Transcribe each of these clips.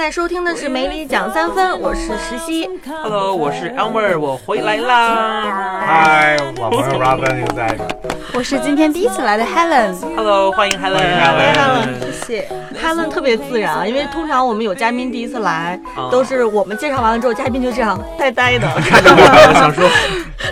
在收听的是《梅里讲三分》，我是石溪。Hello，我是 Elmer，我回来啦。嗨，我朋友 Robin 又在。我是今天第一次来的 Helen。Hello，欢迎 Helen。欢迎 Helen 谢谢。Helen 特别自然啊，因为通常我们有嘉宾第一次来，啊都是我们介绍完了之后，嘉宾就这样呆呆的，看着我，我想说，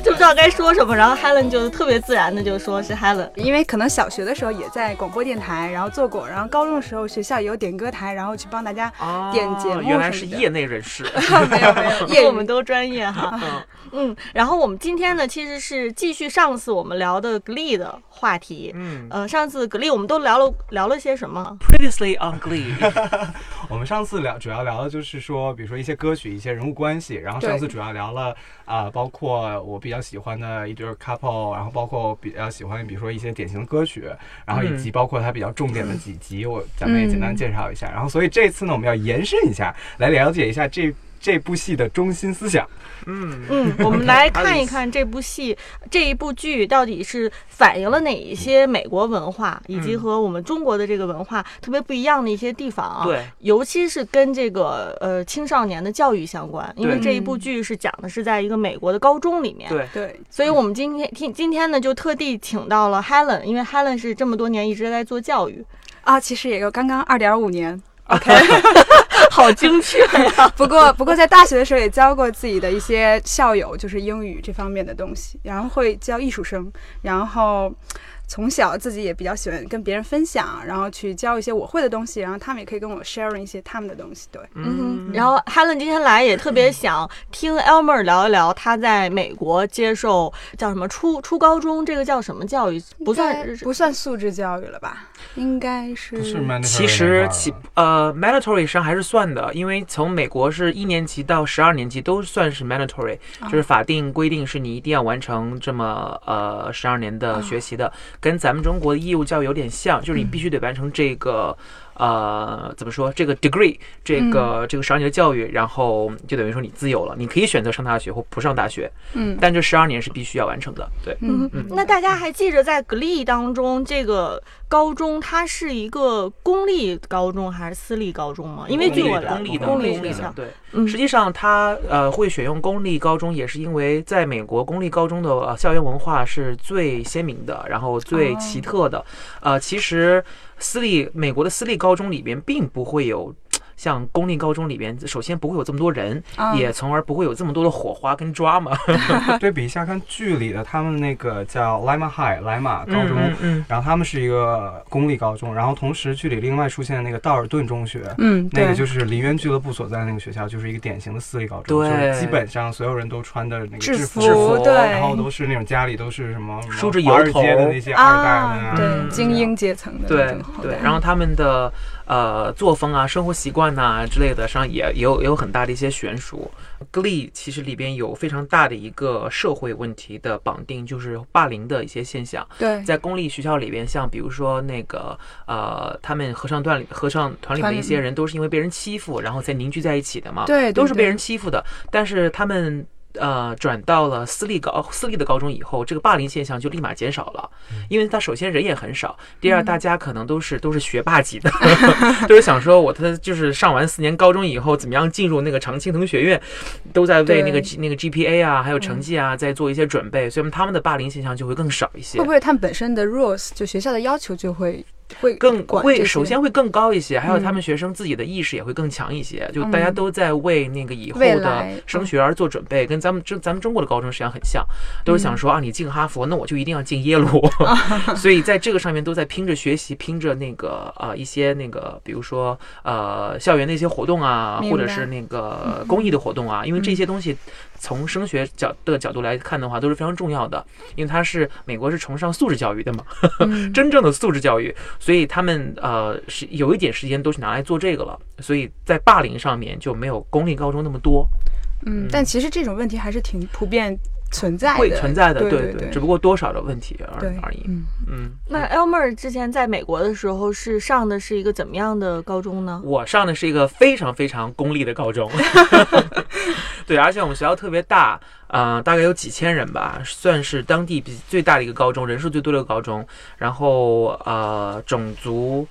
就不知道该说什么。然后 Helen 就特别自然的就说是 Helen。因为可能小学的时候也在广播电台，然后做过，然后高中的时候学校也有点歌台，然后去帮大家哦点节目原来是业内人士。没有没有，因 为业我们都专业哈，嗯 嗯，然后我们今天呢，其实是继续上次我们聊的 Glee 的话题。嗯呃，上次 Glee 我们都聊了聊了些什么？，Previously on Glee，我们上次聊主要聊的就是说，比如说一些歌曲、一些人物关系。然后上次主要聊了啊、包括我比较喜欢的一对 couple，然后包括比较喜欢，比如说一些典型的歌曲，然后以及包括它比较重点的几集，我咱们也简单介绍一下。然后所以这次呢，我们要延伸一下，来了解一下这这部戏的中心思想。嗯，嗯，我们来看一看这部戏、这一部剧到底是反映了哪一些美国文化，以及和我们中国的这个文化特别不一样的一些地方啊。对，尤其是跟这个呃青少年的教育相关，因为这一部剧是讲的是在一个美国的高中里面。对，对所以我们今天听今天呢就特地请到了 Helen，因为 Helen 是这么多年一直在做教育，啊，其实也就刚刚二点五年。OK，好精确呀、不过不过在大学的时候也教过自己的一些校友，就是英语这方面的东西，然后会教艺术生，然后。从小自己也比较喜欢跟别人分享，然后去教一些我会的东西，然后他们也可以跟我 sharing 一些他们的东西。对，嗯，然后 Helen 今天来也特别想听 Elmer 聊一聊他在美国接受叫什么初初高中这个叫什么教育，不算不算素质教育了吧？应该是是 mandatory 其实那其呃 mandatory 上还是算的，因为从美国是一年级到十二年级都算是 mandatory，、就是法定规定是你一定要完成这么呃十二年的学习的，跟咱们中国的义务教育有点像，就是你必须得完成这个。呃，怎么说？这个 degree，这个、这个十二年的教育，然后就等于说你自由了，你可以选择上大学或不上大学，嗯但这十二年是必须要完成的。对，嗯嗯，那大家还记着在 Glee 当中，这个高中它是一个公立高中还是私立高中吗？因为据我了公立的，公立的对。嗯实际上，它呃会选用公立高中，也是因为在美国公立高中的呃校园文化是最鲜明的，然后最奇特的。呃，其实私立美国的私立高中里边并不会有。像公立高中里边，首先不会有这么多人，啊也从而不会有这么多的火花跟抓嘛。对比一下，看剧里的他们那个叫 Lima High 莱马高中，嗯嗯。然后他们是一个公立高中，然后同时剧里另外出现的那个道尔顿中学，嗯，那个就是林渊俱乐部所在的那个学校，就是一个典型的私立高中，对就是基本上所有人都穿的那个制服，制服对，然后都是那种家里都是什么梳着华尔油头街的那些二代们啊，对嗯精英阶层的对对然后他们的呃作风啊、生活习惯呐、之类的，上也也有也有很大的一些悬殊。Glee 其实里边有非常大的一个社会问题的绑定，就是霸凌的一些现象。对在公立学校里边，像比如说那个呃，他们合唱团里合唱团里的一些人都是因为被人欺负，然后才凝聚在一起的嘛。对对都是被人欺负的。但是他们呃转到了私立高私立的高中以后，这个霸凌现象就立马减少了，因为他首先人也很少，第二大家可能都是 都是学霸级的，都是想说我他就是上完四年高中以后怎么样进入那个常青藤学院，都在为那个那个 GPA 啊还有成绩啊在做一些准备，所以他们的霸凌现象就会更少一些。会不。会他们本身的 rules 就学校的要求就会会更会首先会更高一些，还有他嗯。们学生自己的意识也会更强一些，就大家都在为那个以后的升学而做准备，跟咱们中咱们中国的高中实际上很像，都是想说啊，你进哈佛，那我就一定要进耶鲁 所以在这个上面都在拼着学习，拼着那个呃一些那个，比如说呃校园的一些活动啊，或者是那个公益的活动啊，因为这些东西从升学角的角度来看的话，都是非常重要的，因为它是美国是崇尚素质教育的嘛，嗯。真正的素质教育，所以他们呃是有一点时间都是拿来做这个了，所以在霸凌上面就没有公立高中那么多，嗯，但其实这种问题还是挺普遍存在的，会存在的，对对对只不过多少的问题而对而已。嗯，嗯，那 Elmer 之前在美国的时候是上的是一个怎么样的高中呢？我上的是一个非常非常公立的高中，对，而且我们学校特别大，呃，大概有几千人吧，算是当地比最大的一个高中，人数最多的高中。然后呃，种族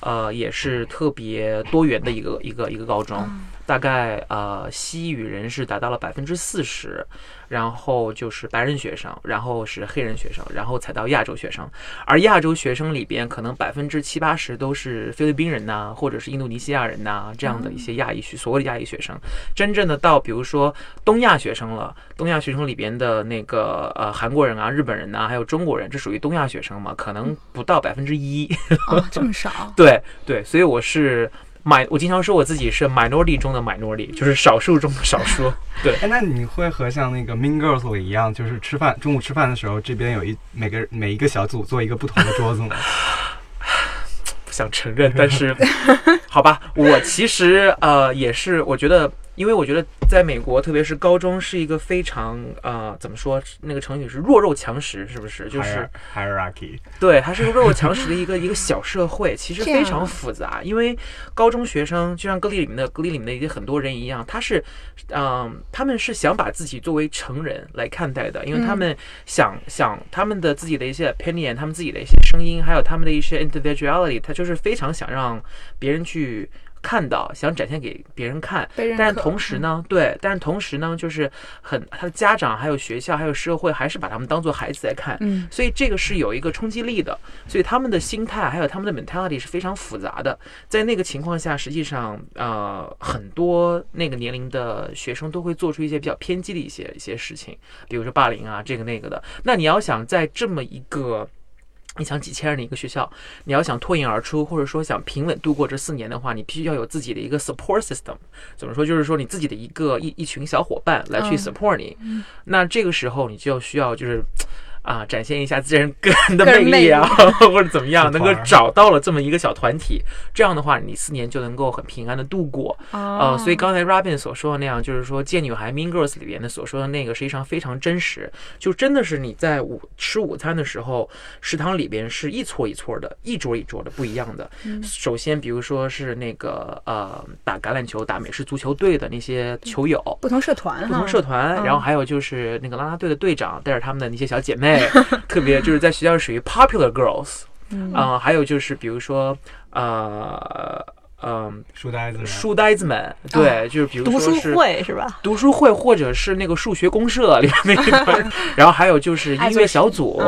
呃，也是特别多元的一个一个一个高中，大概呃西语人是达到了百分之四十，然后就是白人学生，然后是黑人学生，然后才到亚洲学生，而亚洲学生里边可能百分之七八十都是菲律宾人呐、或者是印度尼西亚人呐、这样的一些亚裔学所谓的亚裔学生，真正的到比如说东亚学生了，东亚学生里边的那个呃韩国人啊、日本人呐、还有中国人，这属于东亚学生嘛，可能不到百分之一。哦，这么少，对对，所以我是 mi，我经常说我自己是 minority 中的 minority，就是少数中的少数。对，哎，那你会和像那个 Mean Girls 一样，就是吃饭中午吃饭的时候，这边有一每个每一个小组做一个不同的桌子吗？不想承认，但是好吧，我其实呃也是，我觉得，因为我觉得在美国，特别是高中，是一个非常呃怎么说，那个成语是弱肉强食，是不是？就是 hierarchy，对，它是一个弱肉强食的一个 一个小社会，其实非常复杂。因为高中学生就像格力里面的格力里面的一些很多人一样，他是，嗯、他们是想把自己作为成人来看待的，因为他们想、想他们的自己的一些 opinion，他们自己的一些声音，还有他们的一些 individuality，他就是非常想让别人去。看到，想展现给别人看，但是同时呢，对，但是同时呢，就是很他的家长、还有学校、还有社会，还是把他们当做孩子在看，嗯，所以这个是有一个冲击力的，所以他们的心态还有他们的 mentality 是非常复杂的。在那个情况下，实际上呃很多那个年龄的学生都会做出一些比较偏激的一些一些事情，比如说霸凌啊这个那个的。那你要想在这么一个你想几千人的一个学校，你要想脱颖而出，或者说想平稳度过这四年的话，你必须要有自己的一个 support system。怎么说？就是说你自己的一个一一群小伙伴来去嗯 support 你。那这个时候你就需要就是。啊，展现一下自身个人的魅力啊，或者怎么样，能够找到了这么一个小团体，这样的话，你四年就能够很平安的度过。哦。呃，所以刚才 Robin 所说的那样，就是说《贱女孩 Mean Girls》里边的所说的那个，实际上非常真实，就真的是你在午吃午餐的时候，食堂里边是一撮一撮的，一桌一桌的不一样的。首先，比如说是那个呃打橄榄球、打美式足球队的那些球友，不同社团哈，不同社团，嗯然后还有就是那个啦啦队的队长带着他们的那些小姐妹，特别就是在学校属于 popular girls，嗯。啊、还有就是比如说呃嗯、书呆子们，书呆子们，对，就是比如读书会是吧？读书会，或者是那个数学公社里面那一团，然后还有就是音乐小组，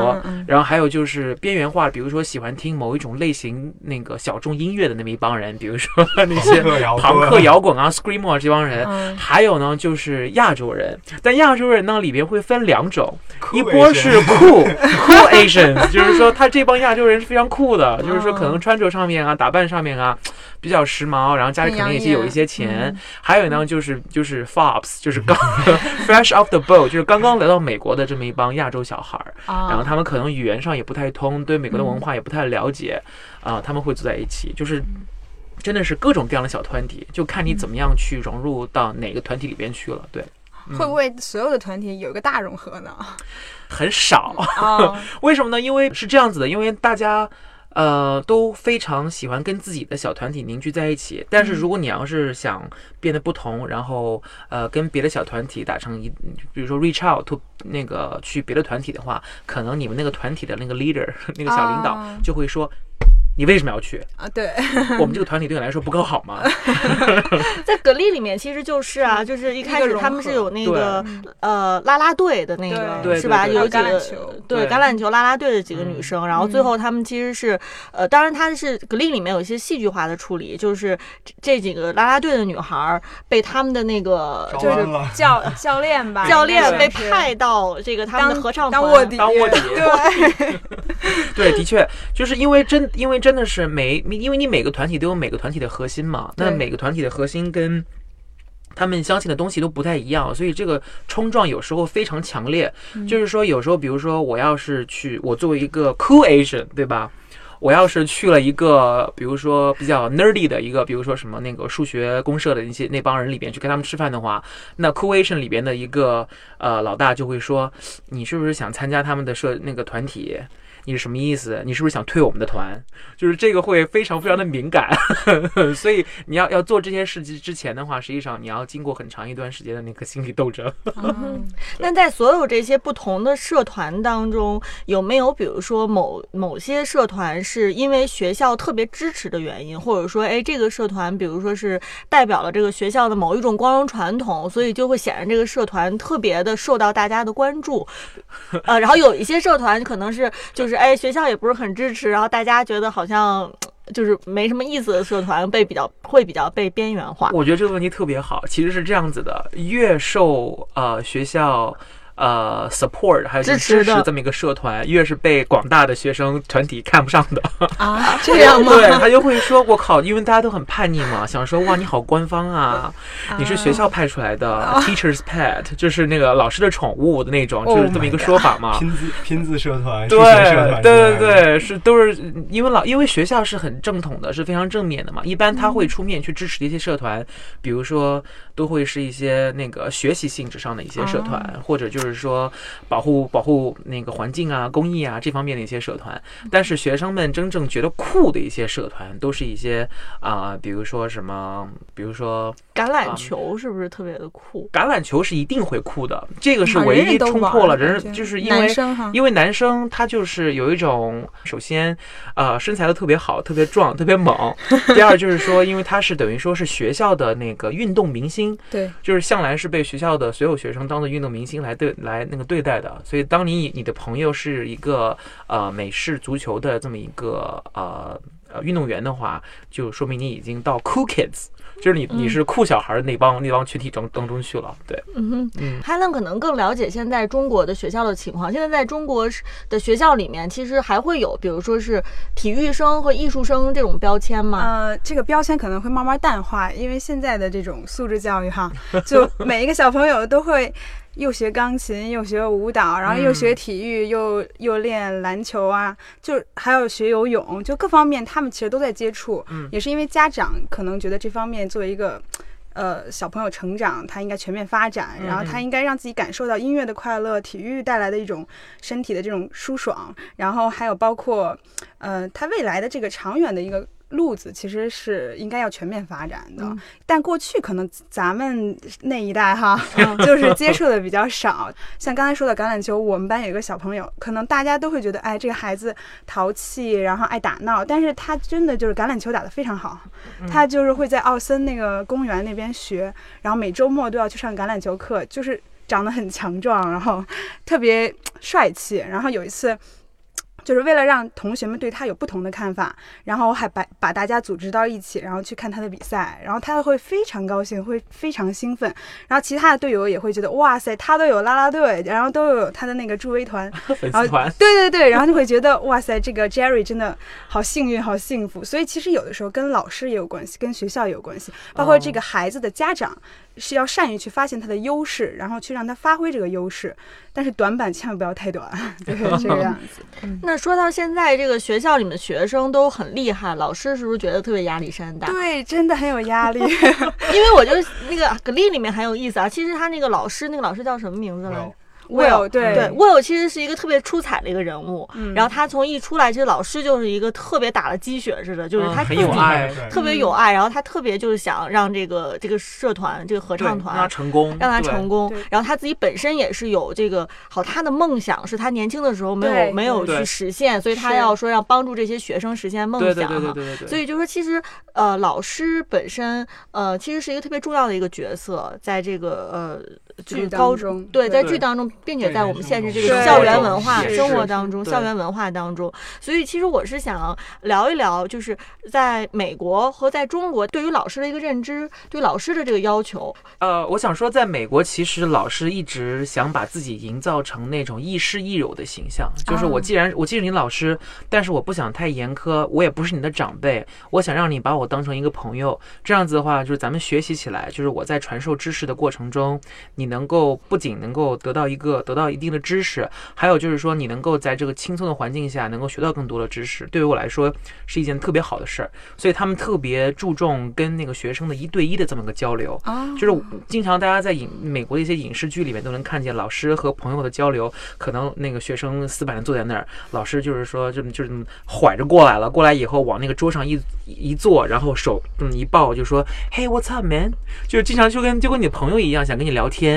然后还有就是边缘化，比如说喜欢听某一种类型那个小众音乐的那么一帮人，比如说那些朋克摇滚朋克摇滚啊、screamo 这帮人。嗯还有呢，就是亚洲人，但亚洲人呢里边会分两种，一波是酷 酷 Asian，就是说他这帮亚洲人是非常酷的，就是说可能穿着上面啊、打扮上面啊比较时髦，然后家里可能也是有一些钱。还有呢，就是就是 Fobs，就是刚 fresh off the boat，就是刚刚来到美国的这么一帮亚洲小孩儿，啊然后他们可能语言上也不太通，对美国的文化也不太了解，啊、他们会坐在一起，就是。真的是各种各样的小团体，就看你怎么样去融入到哪个团体里边去了。对，会不会所有的团体有一个大融合呢？很少。啊，为什么呢？因为是这样子的，因为大家呃都非常喜欢跟自己的小团体凝聚在一起。但是如果你要是想变得不同，然后呃跟别的小团体打成一，比如说 reach out to 那个去别的团体的话，可能你们那个团体的那个 leader 那个小领导啊就会说。你为什么要去？啊，对，我们这个团体对你来说不够好吗？在格力里面其实就是啊，就是一开始他们是有那个呃啦啦队的那个是吧？有几个橄榄球。对对。橄榄球啦啦队的几个女嗯。生，然后最后他们其实是呃，当然他是格力里面有一些戏剧化的处理，就是这这几个啦啦队的女孩儿被他们的那个就是教教练吧，教练被派到这个他们的当合唱团当卧底，当卧底。对，对，的确，就是因为真，因为真的是每，因为你每个团体都有每个团体的核心嘛，那每个团体的核心跟他们相信的东西都不太一样，所以这个冲撞有时候非常强烈。就是说，有时候，比如说，我要是去，我作为一个 cool Asian，对吧？我要是去了一个，比如说比较 nerdy 的一个，比如说什么那个数学公社的那些那帮人里边去跟他们吃饭的话，那 Cool Asian 里边的一个呃老大就会说，你是不是想参加他们的社那个团体？你是什么意思？你是不是想退我们的团？就是这个会非常非常的敏感，所以你要要做这些事情之前的话，实际上你要经过很长一段时间的那个心理斗争。嗯 那在所有这些不同的社团当中，有没有比如说某某些社团是因为学校特别支持的原因，或者说，哎，这个社团比如说是代表了这个学校的某一种光荣传统，所以就会显得这个社团特别的受到大家的关注。呃，然后有一些社团可能是就是哎学校也不是很支持，然后大家觉得好像。就是没什么意思的社团被比较会比较被边缘化。我觉得这个问题特别好，其实是这样子的，越受呃学校。呃，support 还有支持的支持这么一个社团，越是被广大的学生团体看不上的，啊，这样吗？对他就会说：“我靠，因为大家都很叛逆嘛，想说哇，你好官方啊，你是学校派出来的、teachers pet，就是那个老师的宠物的那种，就是这么一个说法嘛。拼字拼字社团、对社团对，对对，是都是因为老因为学校是很正统的，是非常正面的嘛。一般他会出面去支持一些社团，比如说都会是一些那个学习性质上的一些社团，或者就是说保护保护那个环境啊、公益啊这方面的一些社团。但是学生们真正觉得酷的一些社团，都是一些啊、比如说什么，比如说橄榄球是不是特别的酷？橄榄球是一定会酷的，这个是啊唯一冲破了人，就是因为，因为男生他就是有一种，首先，呃，身材都特别好，特别壮，特别猛。第二就是说，因为他是等于说是学校的那个运动明星，对，就是向来是被学校的所有学生当做运动明星来对来那个对待的。所以，当你你的朋友是一个呃美式足球的这么一个呃呃运动员的话，就说明你已经到 cool kids，就是你你是酷小孩儿那帮那帮群体中当中去了。对，嗯哼，嗯 Helen 可能更了解现在中国的学校的情况。现在在中国的学校里面，其实还会有，比如说是体育生和艺术生这种标签吗？呃，这个标签可能会慢慢淡化，因为现在的这种素质教育哈，就 每一个小朋友都会又学钢琴，又学舞蹈，然后又学体育，又又练篮球啊，就还有学游泳，就各方面他们其实都在接触。嗯也是因为家长可能觉得这方面作为一个。呃，小朋友成长，他应该全面发展，然后他应该让自己感受到音乐的快乐，体育带来的一种身体的这种舒爽，然后还有包括，呃，他未来的这个长远的一个路子，其实是应该要全面发展的。嗯但过去可能咱们那一代哈，就是接触的比较少。像刚才说的橄榄球，我们班有一个小朋友，可能大家都会觉得，哎，这个孩子淘气，然后爱打闹，但是他真的就是橄榄球打得非常好。他就是会在奥森那个公园那边学，然后每周末都要去上橄榄球课，就是长得很强壮，然后特别帅气。然后有一次。就是为了让同学们对他有不同的看法，然后还把把大家组织到一起，然后去看他的比赛，然后他会非常高兴，会非常兴奋，然后其他的队友也会觉得哇塞，他都有啦啦队，然后都有他的那个助威团，粉丝团。对对对，然后就会觉得哇塞，这个 Jerry 真的好幸运，好幸福。所以其实有的时候跟老师也有关系，跟学校也有关系，包括这个孩子的家长是要善于去发现他的优势，然后去让他发挥这个优势，但是短板千万不要太短，对，这个样子。那说到现在，这个学校里面学生都很厉害，老师是不是觉得特别压力山大？对，真的很有压力。因为我就那个格力里面很有意思啊。其实他那个老师，那个老师叫什么名字来着？Will 对对，Will 其实是一个特别出彩的一个人物。嗯然后他从一出来，其实老师就是一个特别打了鸡血似的，就是嗯很他自己有爱特别有爱，然后他特别就是想让这个这个社团、这个合唱团让他团。成功，让他成功，然后他自己本身也是有这个好，他的梦想是他年轻的时候没有没有去实现，所以他要说要帮助这些学生实现梦想哈对对对对对对。所以就说，其实呃，老师本身呃，其实是一个特别重要的一个角色，在这个呃这剧高当中对，在剧当中，并且在我们现实这个校园文化、生活当中、校园文化当中，所以其实我是想聊一聊，就是在美国和在中国对于老师的一个认知，对老师的这个要求。呃，我想说，在美国，其实老师一直想把自己营造成那种亦师亦友的形象，就是我啊既然我既是你老师，但是我不想太严苛，我也不是你的长辈，我想让你把我当成一个朋友。这样子的话，就是咱们学习起来，就是我在传授知识的过程中，你能够不仅能够得到一个得到一定的知识，还有就是说你能够在这个轻松的环境下能够学到更多的知识，对于我来说是一件特别好的事儿。所以他们特别注重跟那个学生的一对一的这么个交流。哦就是经常大家在影美国的一些影视剧里面都能看见老师和朋友的交流，可能那个学生死板的坐在那儿，老师就是说这么就是这么拐着过来了，过来以后往那个桌上一一坐，然后手这么一抱，就说 Hey what's up man，就是经常就跟就跟你朋友一样，想跟你聊天，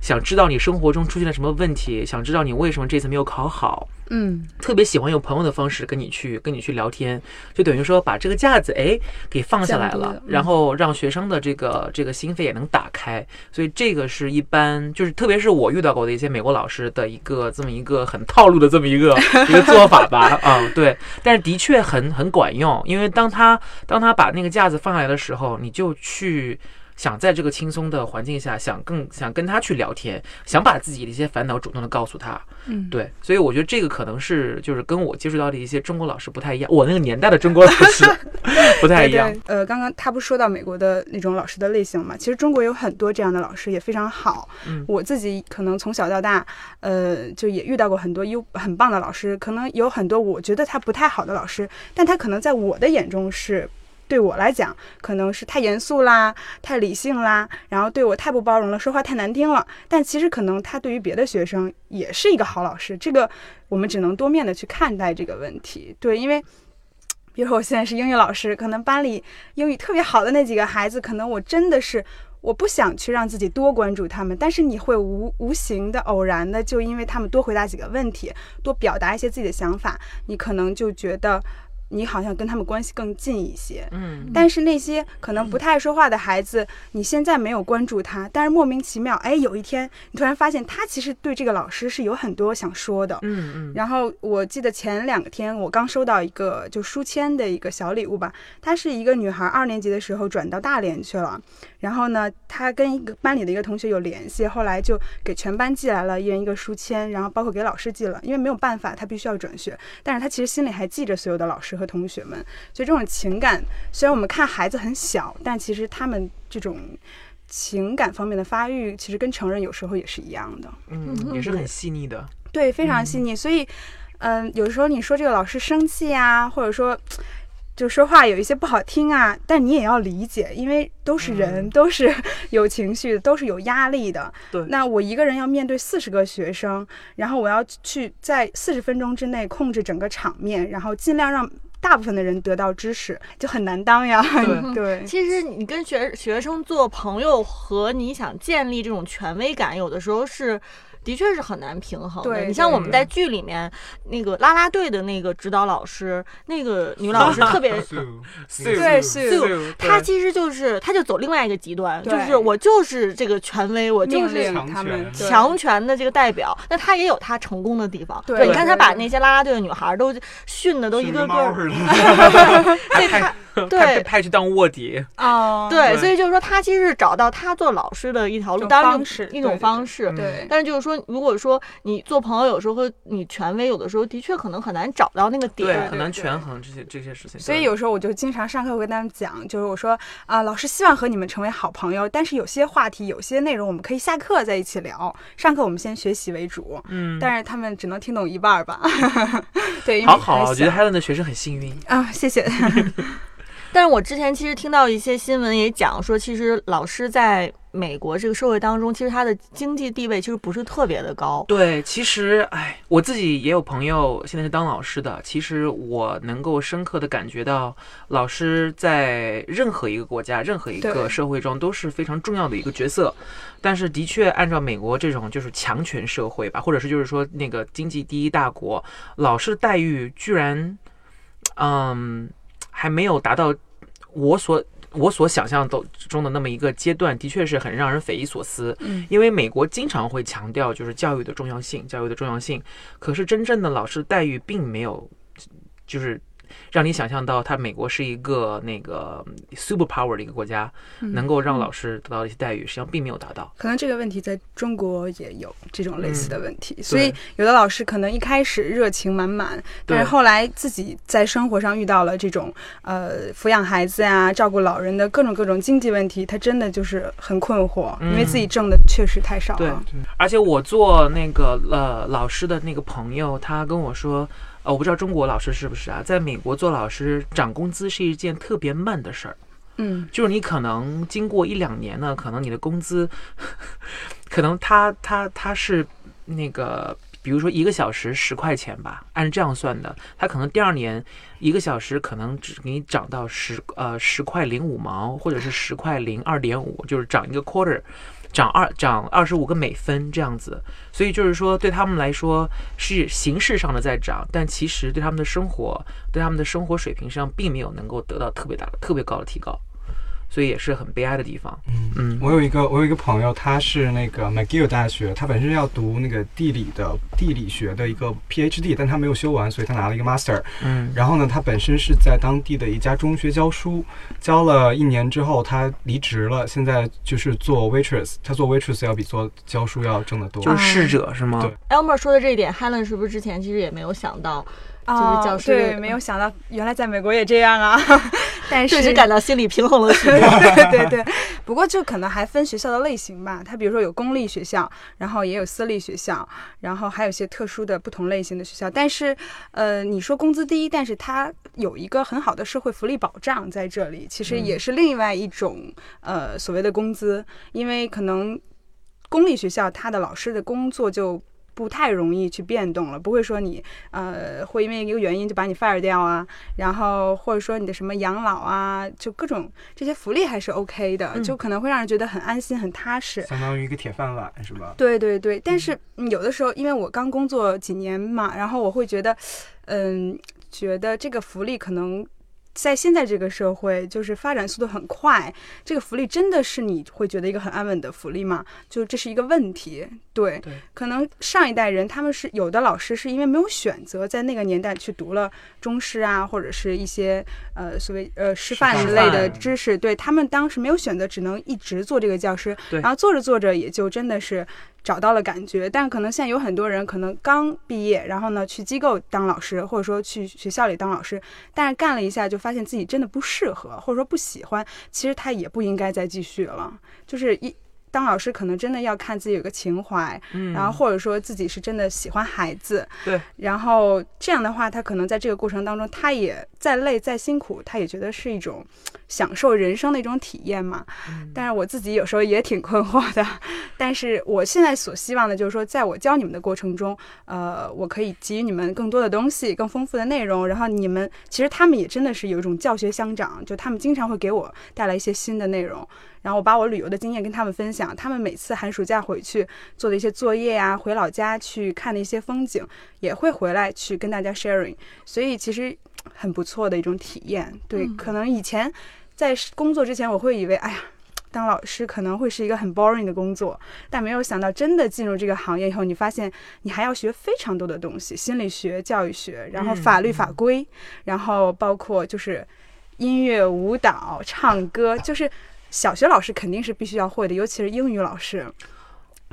想知道你生活中出现了什么问题，想知道你为什么这次没有考好，嗯。特别喜欢用朋友的方式跟你去跟你去聊天，就等于说把这个架子哎给放下来了然后让学生的这个这个心扉也能打开，所以这个是一般就是特别是我遇到过的一些美国老师的一个这么一个很套路的这么一个 一个做法吧，啊、对，但是的确很很管用，因为当他当他把那个架子放下来的时候，你就去。想在这个轻松的环境下，想更想跟他去聊天，想把自己的一些烦恼主动的告诉他，嗯，对，所以我觉得这个可能是就是跟我接触到的一些中国老师不太一样，我那个年代的中国老师 不太一样对。对，呃，刚刚他不是说到美国的那种老师的类型嘛？其实中国有很多这样的老师也非常好。嗯我自己可能从小到大，呃，就也遇到过很多优很棒的老师，可能有很多我觉得他不太好的老师，但他可能在我的眼中是。对我来讲，可能是太严肃啦，太理性啦，然后对我太不包容了，说话太难听了。但其实可能他对于别的学生也是一个好老师，这个我们只能多面的去看待这个问题。对，因为比如说我现在是英语老师，可能班里英语特别好的那几个孩子，可能我真的是我不想去让自己多关注他们，但是你会无无形的、偶然的，就因为他们多回答几个问题，多表达一些自己的想法，你可能就觉得你好像跟他们关系更近一些。嗯，但是那些可能不太爱说话的孩子，你现在没有关注他，但是莫名其妙，哎，有一天你突然发现他其实对这个老师是有很多想说的。嗯嗯然后我记得前两天我刚收到一个就书签的一个小礼物吧，她是一个女孩，二年级的时候转到大连去了。然后呢，她跟一个班里的一个同学有联系，后来就给全班寄来了一人一个书签，然后包括给老师寄了，因为没有办法，她必须要转学，但是她其实心里还记着所有的老师和同学们，所以这种情感，虽然我们看孩子很小，但其实他们这种。情感方面的发育，其实跟成人有时候也是一样的。嗯，也是很细腻的。对，非常细腻。所以，嗯、有时候你说这个老师生气啊，或者说就说话有一些不好听啊，但你也要理解，因为都是人，嗯都是 有情绪的，都是有压力的。对那我一个人要面对四十个学生，然后我要去在四十分钟之内控制整个场面，然后尽量让。大部分的人得到知识就很难当呀，对。对，其实你跟学学生做朋友和你想建立这种权威感，有的时候是。的确是很难平衡的。对你像我们在剧里面那个啦啦队的那个指导老师，那个女老师 特别，对是她其实就是她就走另外一个极端，就是我就是这个权威，我就是令他们强权的这个代表，那她也有她成功的地方。对你看她把那些啦啦队的女孩都训的都一个个儿，还派 对派派去当卧底。哦，对，对所以就是说他其实是找到他做老师的一条路，一种当然方式一种对对方式。对，但是就是说，如果说你做朋友，有时候和你权威，有的时候的确可能很难找到那个对，点。很难权衡这些这些事情。所以有时候我就经常上课会跟他们讲，就是我说啊，老师希望和你们成为好朋友，但是有些话题、有些内容我们可以下课在一起聊，上课我们先学习为主。嗯，但是他们只能听懂一半吧。对，因为好好，我觉得小 Helen 的学生很幸运。啊，谢谢。但是我之前其实听到一些新闻也讲说，其实老师在美国这个社会当中，其实他的经济地位其实不是特别的高。对，其实，哎，我自己也有朋友现在是当老师的。其实我能够深刻的感觉到，老师在任何一个国家、任何一个社会中都是非常重要的一个角色。但是，的确，按照美国这种就是强权社会吧，或者是就是说那个经济第一大国，老师待遇居然，嗯，还没有达到我所。我所想象都中的那么一个阶段，的确是很让人匪夷所思。嗯，因为美国经常会强调就是教育的重要性，教育的重要性。可是真正的老师待遇并没有，就是让你想象到它美国是一个那个 super power 的一个国家，能够让老师得到一些待遇，实际上并没有达到。可能这个问题在中国也有这种类似的问题，所以有的老师可能一开始热情满满，但是后来自己在生活上遇到了这种呃抚养孩子呀、照顾老人的各种各种经济问题，他真的就是很困惑，因为自己挣的确实太少了。对，而且我做那个呃老师的那个朋友，他跟我说，呃，我不知道中国老师是不是啊，在美国做老师涨工资是一件特别慢的事儿。嗯，就是你可能经过一两年呢，可能你的工资，可能他他他是那个，比如说一个小时十块钱吧，按这样算的，他可能第二年一个小时可能只给你涨到十呃十块零五毛，或者是十块零二点五，就是涨一个 quarter，涨二涨二十五个美分这样子。所以就是说，对他们来说是形式上的在涨，但其实对他们的生活，对他们的生活水平上，并没有能够得到特别大的、特别高的提高。所以也是很悲哀的地方。嗯嗯，我有一个我有一个朋友，他是那个 McGill 大学，他本身要读那个地理的地理学的一个 PhD，但他没有修完，所以他拿了一个 Master。嗯，然后呢，他本身是在当地的一家中学教书，教了一年之后他离职了，现在就是做 waitress。他做 waitress 要比做教书要挣得多，就是侍者是吗？对。Elmer 说的这一点，Helen 是不是之前其实也没有想到？就是教师，对，没有想到原来在美国也这样啊，但是确实感到心里平衡了许多。对对对，不过这可能还分学校的类型吧。它比如说有公立学校，然后也有私立学校，然后还有一些特殊的不同类型的学校。但是，呃，你说工资低，但是它有一个很好的社会福利保障在这里，其实也是另外一种呃所谓的工资，因为可能公立学校他的老师的工作就。不太容易去变动了，不会说你呃会因为一个原因就把你 fire 掉啊，然后或者说你的什么养老啊，就各种这些福利还是 OK 的，就可能会让人觉得很安心很踏实，相当于一个铁饭碗是吧？对对对，但是有的时候因为我刚工作几年嘛，然后我会觉得，嗯，觉得这个福利可能。在现在这个社会，就是发展速度很快，这个福利真的是你会觉得一个很安稳的福利吗？就这是一个问题。对，可能上一代人他们是有的老师是因为没有选择，在那个年代去读了中师啊，或者是一些呃所谓呃师范之类的知识，对他们当时没有选择，只能一直做这个教师，然后做着做着也就真的是。找到了感觉，但可能现在有很多人可能刚毕业，然后呢去机构当老师，或者说去学校里当老师，但是干了一下就发现自己真的不适合，或者说不喜欢，其实他也不应该再继续了，就是一。当老师可能真的要看自己有个情怀，嗯，然后或者说自己是真的喜欢孩子，对，然后这样的话，他可能在这个过程当中，他也再累再辛苦，他也觉得是一种享受人生的一种体验嘛。但是我自己有时候也挺困惑的，但是我现在所希望的就是说，在我教你们的过程中，呃，我可以给予你们更多的东西，更丰富的内容，然后你们其实他们也真的是有一种教学相长，就他们经常会给我带来一些新的内容。然后我把我旅游的经验跟他们分享，他们每次寒暑假回去做的一些作业呀，回老家去看的一些风景，也会回来去跟大家 sharing，所以其实很不错的一种体验。对，可能以前在工作之前，我会以为，哎呀，当老师可能会是一个很 boring 的工作，但没有想到真的进入这个行业以后，你发现你还要学非常多的东西，心理学、教育学，然后法律法规，然后包括就是音乐、舞蹈、唱歌，就是。小学老师肯定是必须要会的，尤其是英语老师，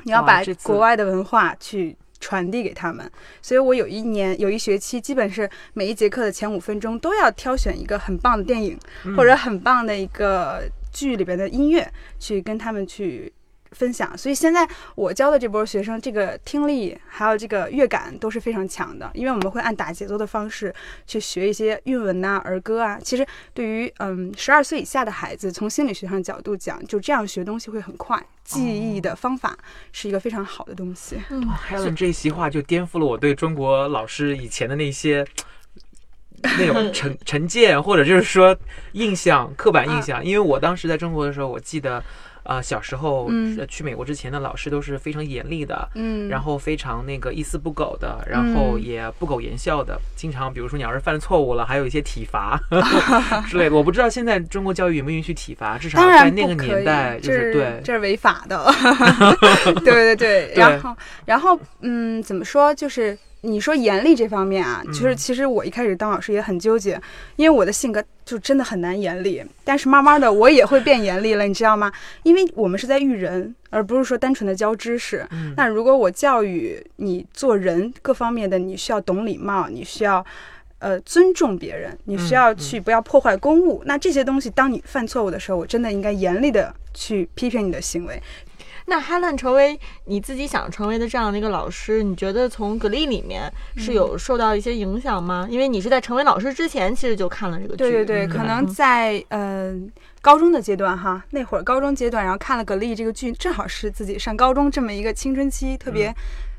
你要把国外的文化去传递给他们。所以我有一年有一学期，基本是每一节课的前五分钟都要挑选一个很棒的电影或者很棒的一个剧里边的音乐，去跟他们去。分享，所以现在我教的这波学生，这个听力还有这个乐感都是非常强的，因为我们会按打节奏的方式去学一些韵文呐、儿歌啊。其实对于嗯十二岁以下的孩子，从心理学上角度讲，就这样学东西会很快，记忆的方法是一个非常好的东西。嗯，Helen 这一席话就颠覆了我对中国老师以前的那些那种成成见，或者就是说印象、刻板印象。因为我当时在中国的时候，我记得。啊，小时候去美国之前的老师都是非常严厉的，嗯，然后非常那个一丝不苟的，然后也不苟言笑的，经常比如说你要是犯了错误了，还有一些体罚 之类的。我不知道现在中国教育允不允许体罚，至少在那个年代就是对，这是违法的。对对对，然后然后嗯，怎么说就是。你说严厉这方面啊，嗯就是其实我一开始当老师也很纠结，因为我的性格就真的很难严厉，但是慢慢的我也会变严厉了，你知道吗？因为我们是在育人，而不是说单纯的教知识。嗯那如果我教育你做人各方面的，你需要懂礼貌，你需要。呃，尊重别人，你需要嗯去不要破坏公物。那这些东西，当你犯错误的时候，我真的应该严厉的去批评你的行为。那 Helen 成为你自己想成为的这样的一个老师，你觉得从格力里面是有受到一些影响吗？因为你是在成为老师之前，其实就看了这个剧。对对对，嗯可能在呃高中的阶段哈，那会儿高中阶段，然后看了《格力》这个剧，正好是自己上高中这么一个青春期特别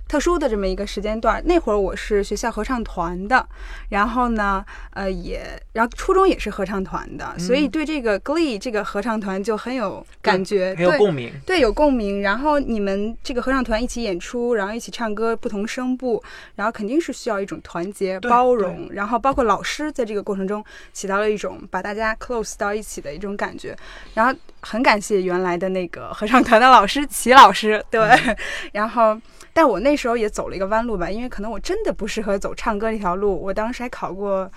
特殊的这么一个时间段。那会儿我是学校合唱团的，然后呢，呃也，然后初中也是合唱团的，所以对这个 Glee 这个合唱团就很有感觉，对很有共鸣。对，有共鸣。然后你们这个合唱团一起演出，然后一起唱歌，不同声部，然后肯定是需要一种团结、包容，然后包括老师在这个过程中起到了一种把大家 close 到一起的一种感觉。然后很感谢原来的那个 合唱团的老师齐老师，对，然后。但我那时候也走了一个弯路吧，因为可能我真的不适合走唱歌这条路。我当时还考过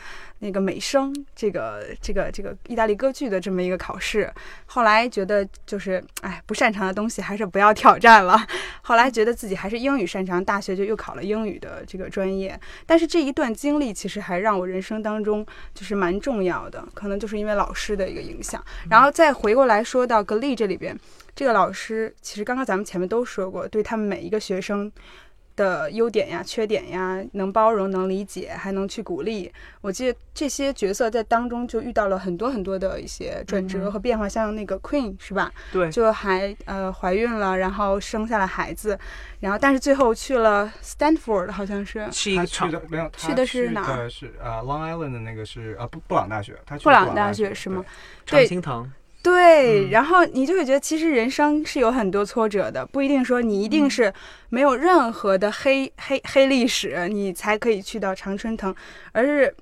那个美声，这个这个这个意大利歌剧的这么一个考试，后来觉得就是，哎，不擅长的东西还是不要挑战了。后来觉得自己还是英语擅长，大学就又考了英语的这个专业。但是这一段经历其实还让我人生当中就是蛮重要的，可能就是因为老师的一个影响。然后再回过来说到格力这里边，这个老师其实刚刚咱们前面都说过，对他们每一个学生。的优点呀、缺点呀，能包容、能理解，还能去鼓励。我记得这些角色在当中就遇到了很多很多的一些转折和变化，像那个 Queen 是吧？对，就还呃怀孕了，然后生下了孩子，然后但是最后去了 Stanford，好像是。他是一个去的没有，去的是哪是呃 Long Island 的那个是呃布布朗大学，他去布朗大大学是吗？常对。青藤，对，嗯。然后你就会觉得其实人生是有很多挫折的，不一定说你一定是没有任何的黑黑黑历史，你才可以去到常春藤，而是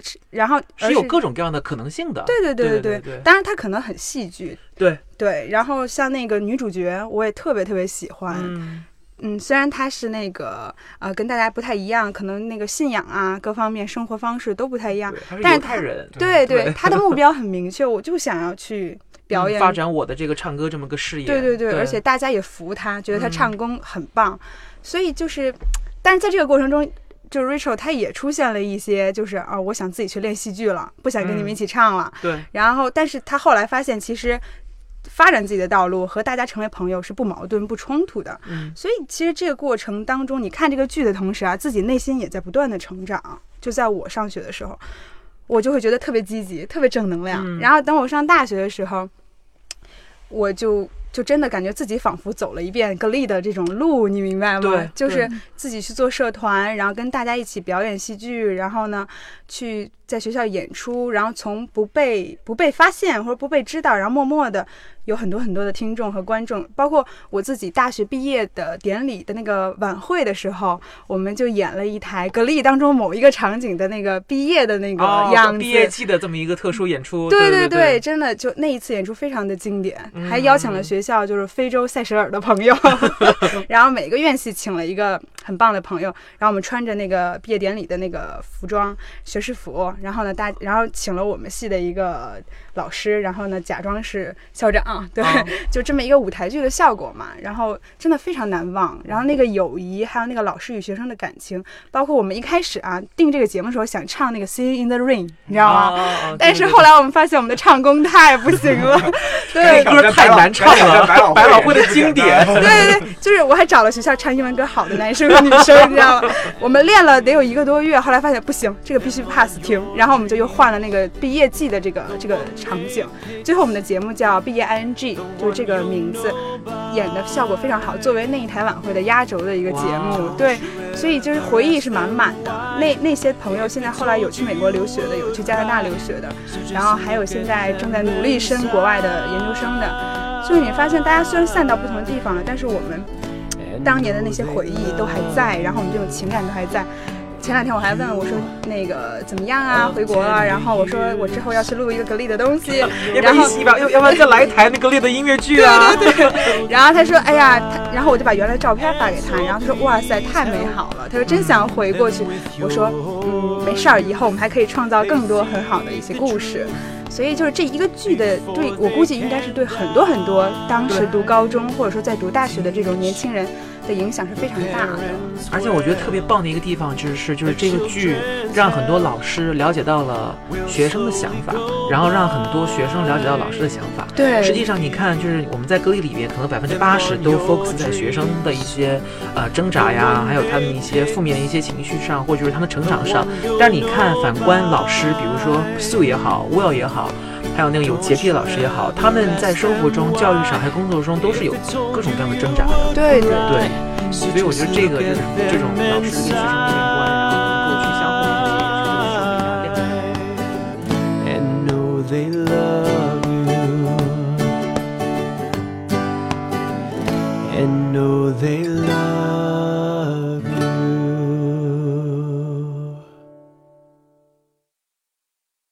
是然后而是有各种各样的可能性的。对对对对对，当然它可能很戏剧，对。对，然后像那个女主角，我也特别特别喜欢，嗯，嗯，虽然他是那个呃跟大家不太一样，可能那个信仰啊各方面生活方式都不太一样，，他是但是犹太人，对对对，她的目 标很明确，我就想要去表演嗯发展我的这个唱歌这么个事业。对对对，对，而且大家也服他，觉得他嗯唱功很棒，所以就是，但是在这个过程中，就 Rachel 他也出现了一些，就是啊、我想自己去练戏剧了，不想跟你们嗯一起唱了。对然后，但是他后来发现，其实发展自己的道路和大家成为朋友是不矛盾、不冲突的。嗯所以，其实这个过程当中，你看这个剧的同时啊，自己内心也在不断的成长。就在我上学的时候，我就会觉得特别积极、特别正能量。嗯然后等我上大学的时候，我就就真的感觉自己仿佛走了一遍格力的这种路，你明白吗？对就是自己去做社团，然后跟大家一起表演戏剧，然后呢，去在学校演出，然后从不被不被发现或者不被知道，然后默默的有很多很多的听众和观众，包括我自己大学毕业的典礼的那个晚会的时候，我们就演了一台格力当中某一个场景的那个毕业的那个哦样子。毕业季的这么一个特殊演出。对对对，真的就那一次演出非常的经典，嗯还邀请了学校就是非洲塞舌尔的朋友，然后每个院系请了一个很棒的朋友，然后我们穿着那个毕业典礼的那个服装学士服，然后呢大然后请了我们系的一个老师，然后呢假装是校长，对，哦 就这么一个舞台剧的效果嘛，然后真的非常难忘。然后那个友谊，还有那个老师与学生的感情，包括我们一开始啊定这个节目的时候想唱那个《Singing in the Rain》，你知道吗？但是后来我们发现我们的唱功太不行了，对歌太难唱了，百老百老汇的经典。对对对，就是我还找了学校唱英文歌好的男生和女生，你知道吗？我们练了得有一个多月，后来发现不行，这个必须 pass 听，然后我们就又换了那个毕业季的这个这个场景，最后我们的节目叫毕业 ing，就是这个名字，演的效果非常好，作为那一台晚会的压轴的一个节目，对，所以就是回忆是满满的。那那些朋友现在后来有去美国留学的，有去加拿大留学的，然后还有现在正在努力升国外的研究生的，就是你发现大家虽然散到不同的地方了，但是我们当年的那些回忆都还在，然后我们这种情感都还在。前两天我还问我说那个怎么样啊，回国了。然后我说我之后要去录一个格力的东西，然后要不要要不然再来一台那格力的音乐剧啊？对对对。然后他说哎呀，他然后我就把原来照片发给他，然后他说哇塞，太美好了。他说真想回过去。我说嗯，没事儿，以后我们还可以创造更多很好的一些故事。所以就是这一个剧的对我估计应该是对很多很多当时读高中或者说在读大学的这种年轻人。的影响是非常大的，而且我觉得特别棒的一个地方就是就是这个剧让很多老师了解到了学生的想法，然后让很多学生了解到老师的想法。对，实际上你看，就是我们在歌里里面，可能百分之八十都 focus 在学生的一些呃挣扎呀，还有他们一些负面的一些情绪上，或者就是他们成长上。但是你看，反观老师，比如说 Sue 也好，Will 也好。还有那个有洁癖的老师也好，他们在生活中、教育上还有工作中都是有各种各样的挣扎的。对对对，所以我觉得这个就是这种老师跟学生